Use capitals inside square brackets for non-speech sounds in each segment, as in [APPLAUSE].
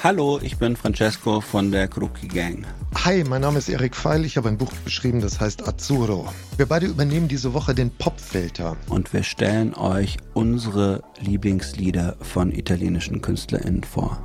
Hallo, ich bin Francesco von der Kruki Gang. Hi, mein Name ist Erik Feil. Ich habe ein Buch geschrieben, das heißt Azzurro. Wir beide übernehmen diese Woche den Popfilter. Und wir stellen euch unsere Lieblingslieder von italienischen KünstlerInnen vor.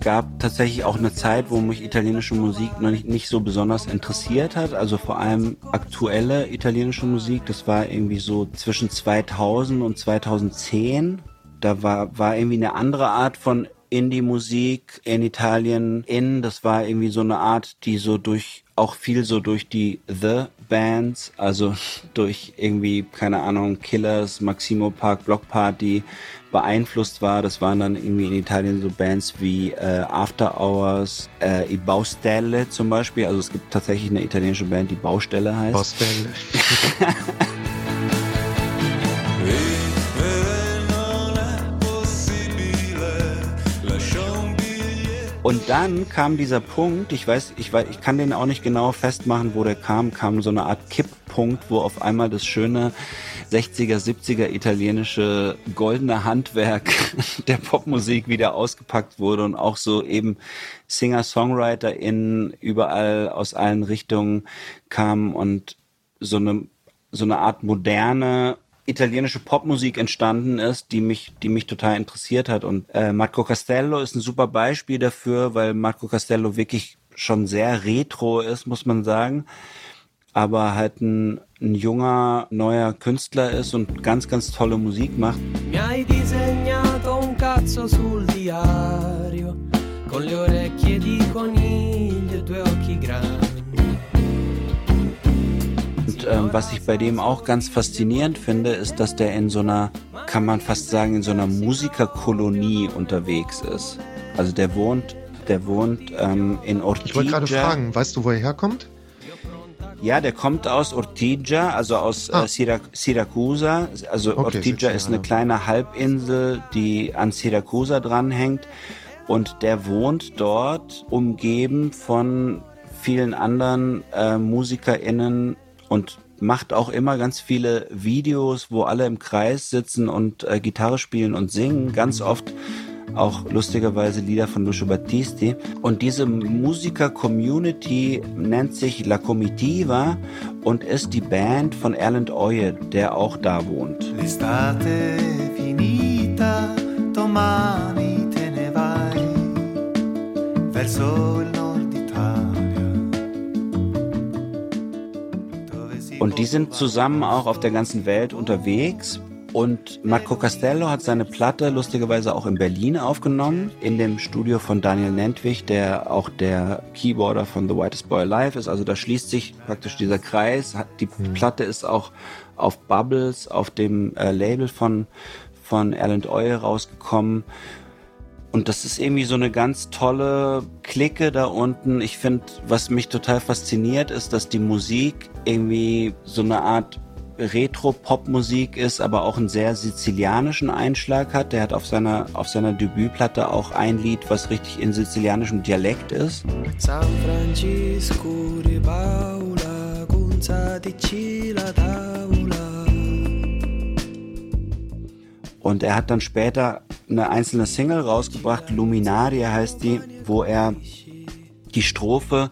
Gab tatsächlich auch eine Zeit, wo mich italienische Musik noch nicht, nicht so besonders interessiert hat. Also vor allem aktuelle italienische Musik. Das war irgendwie so zwischen 2000 und 2010. Da war, war irgendwie eine andere Art von Indie-Musik in Italien in. Das war irgendwie so eine Art, die so durch, auch viel so durch die The Bands, also [LAUGHS] durch irgendwie, keine Ahnung, Killers, Maximo Park, Block Party beeinflusst war. Das waren dann irgendwie in Italien so Bands wie äh, After Hours, äh, I Baustelle zum Beispiel. Also es gibt tatsächlich eine italienische Band, die Baustelle heißt. Baustelle. [LAUGHS] Und dann kam dieser Punkt, ich weiß, ich weiß, ich kann den auch nicht genau festmachen, wo der kam, kam so eine Art Kipppunkt, wo auf einmal das schöne 60er, 70er italienische goldene Handwerk [LAUGHS] der Popmusik wieder ausgepackt wurde und auch so eben Singer-Songwriter in überall aus allen Richtungen kamen und so eine so eine Art moderne italienische Popmusik entstanden ist, die mich, die mich total interessiert hat. Und äh, Marco Castello ist ein super Beispiel dafür, weil Marco Castello wirklich schon sehr retro ist, muss man sagen. Aber halt ein, ein junger, neuer Künstler ist und ganz, ganz tolle Musik macht. Mi hai disegnato un cazzo sul diario con le orecchie di coniglio e due occhi grandi. Ähm, was ich bei dem auch ganz faszinierend finde, ist, dass der in so einer, kann man fast sagen, in so einer Musikerkolonie unterwegs ist. Also der wohnt, der wohnt ähm, in Ortigia. Ich wollte gerade fragen, weißt du, wo er herkommt? Ja, der kommt aus Ortigia, also aus Ah. äh, Syrac Syracusa. Also Okay, Ortigia ist eine kleine Halbinsel, die an Syracusa dranhängt. Und der wohnt dort, umgeben von vielen anderen äh, MusikerInnen und macht auch immer ganz viele Videos, wo alle im Kreis sitzen und äh, Gitarre spielen und singen. Ganz oft auch lustigerweise Lieder von Lucio Battisti. Und diese Musiker-Community nennt sich La Comitiva und ist die Band von Erland Oye, der auch da wohnt. L'estate finita, domani te ne vai verso il die sind zusammen auch auf der ganzen Welt unterwegs. Und Marco Castello hat seine Platte lustigerweise auch in Berlin aufgenommen, in dem Studio von Daniel Nentwich, der auch der Keyboarder von The Whitest Boy Alive ist. Also da schließt sich praktisch dieser Kreis. Die Platte ist auch auf Bubbles, auf dem äh, Label von, von Erland Oil rausgekommen. Und das ist irgendwie so eine ganz tolle Clique da unten. Ich finde, was mich total fasziniert, ist, dass die Musik irgendwie so eine Art Retro-Pop-Musik ist, aber auch einen sehr sizilianischen Einschlag hat. Der hat auf seiner, auf seiner Debütplatte auch ein Lied, was richtig in sizilianischem Dialekt ist. San Francisco di Paula, Gunza di la Tavola. Und er hat dann später eine einzelne Single rausgebracht, Luminaria heißt die, wo er die Strophe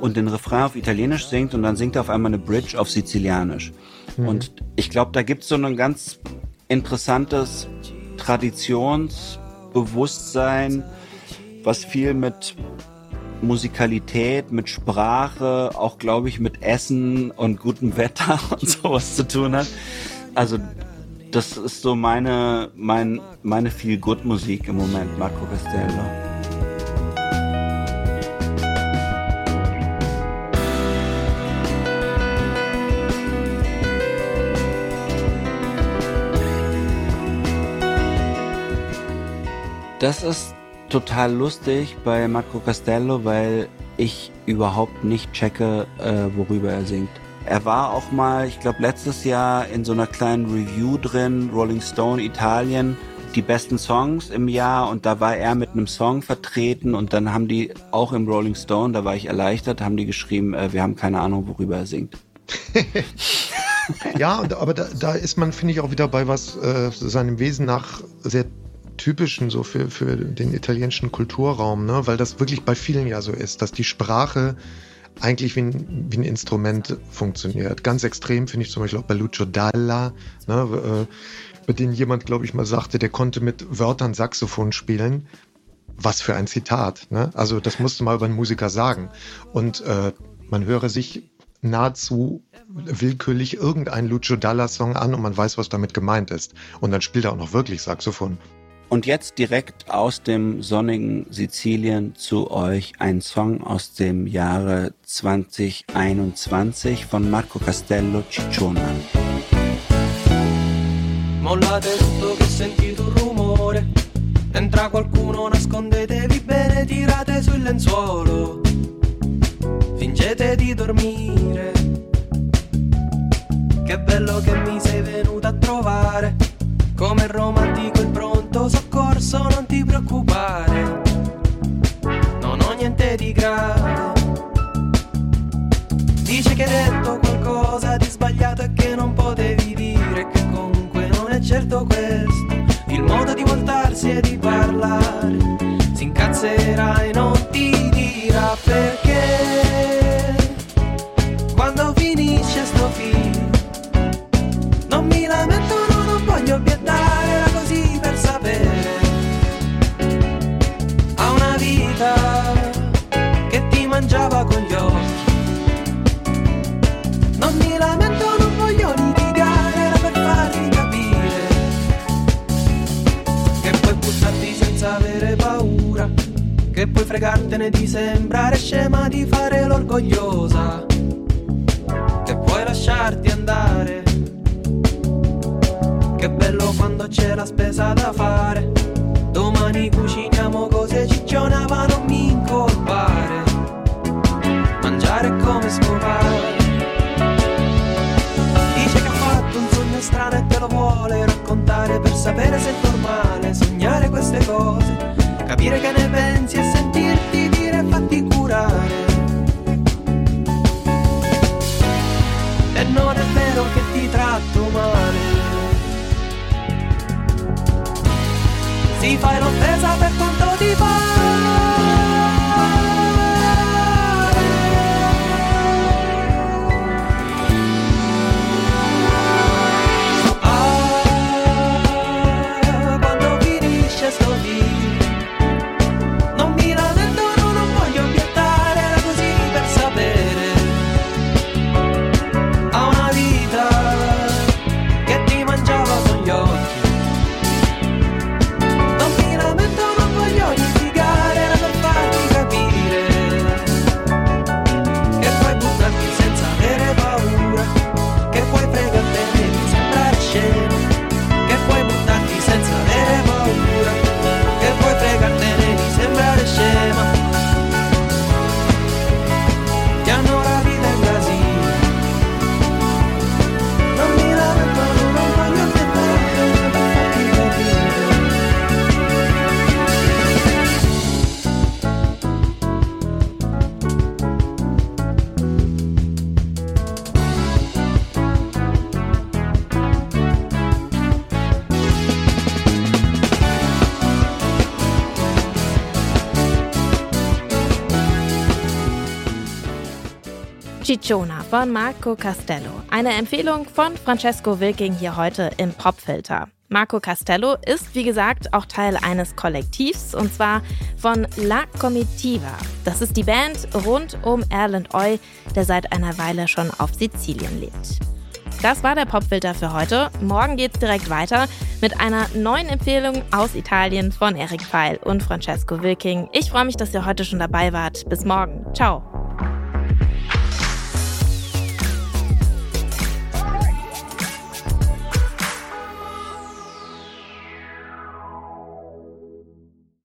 und den Refrain auf Italienisch singt und dann singt er auf einmal eine Bridge auf Sizilianisch. Und ich glaube, da gibt es so ein ganz interessantes Traditionsbewusstsein, was viel mit Musikalität, mit Sprache, auch glaube ich mit Essen und gutem Wetter [LAUGHS] und sowas zu tun hat. Also das ist so meine, mein, meine Feel-Good-Musik im Moment, Marco Castello. Das ist total lustig bei Marco Castello, weil ich überhaupt nicht checke, äh, worüber er singt. Er war auch mal, ich glaube, letztes Jahr in so einer kleinen Review drin, Rolling Stone Italien, die besten Songs im Jahr und da war er mit einem Song vertreten und dann haben die auch im Rolling Stone, da war ich erleichtert, haben die geschrieben, äh, wir haben keine Ahnung, worüber er singt. [LAUGHS] ja, aber da, da ist man, finde ich, auch wieder bei was äh, seinem Wesen nach sehr typischen so für, für den italienischen Kulturraum, ne? weil das wirklich bei vielen ja so ist, dass die Sprache eigentlich wie ein, wie ein Instrument funktioniert. Ganz extrem finde ich zum Beispiel auch bei Lucio Dalla, ne? äh, bei dem jemand, glaube ich, mal sagte, der konnte mit Wörtern Saxophon spielen. Was für ein Zitat. Ne? Also das musste mal über einen Musiker sagen. Und äh, man höre sich nahezu willkürlich irgendeinen Lucio Dalla Song an und man weiß, was damit gemeint ist. Und dann spielt er auch noch wirklich Saxophon. Und jetzt direkt aus dem sonnigen Sizilien zu euch ein Song aus dem Jahre 2021 von Marco Castello Cicciona. Mollate tutto che sentito un rumore. Entra qualcuno, nascondetevi bene, tirate sul lenzuolo. Fingete di dormire. Che bello che mi sei venuta a trovare. Come romantico soccorso, non ti preoccupare. Non ho niente di grave. Dice che hai detto qualcosa di sbagliato e che non potevi dire che comunque non è certo questo. Il modo di voltarsi e di parlare. Si incazzerà che puoi fregartene di sembrare scema, di fare l'orgogliosa, che puoi lasciarti andare. Che bello quando c'è la spesa da fare. Cicciona von Marco Castello. Eine Empfehlung von Francesco Wilking hier heute im Popfilter. Marco Castello ist, wie gesagt, auch Teil eines Kollektivs und zwar von La Comitiva. Das ist die Band rund um Erland Oy, der seit einer Weile schon auf Sizilien lebt. Das war der Popfilter für heute. Morgen geht's direkt weiter mit einer neuen Empfehlung aus Italien von Eric Pfeil und Francesco Wilking. Ich freue mich, dass ihr heute schon dabei wart. Bis morgen. Ciao.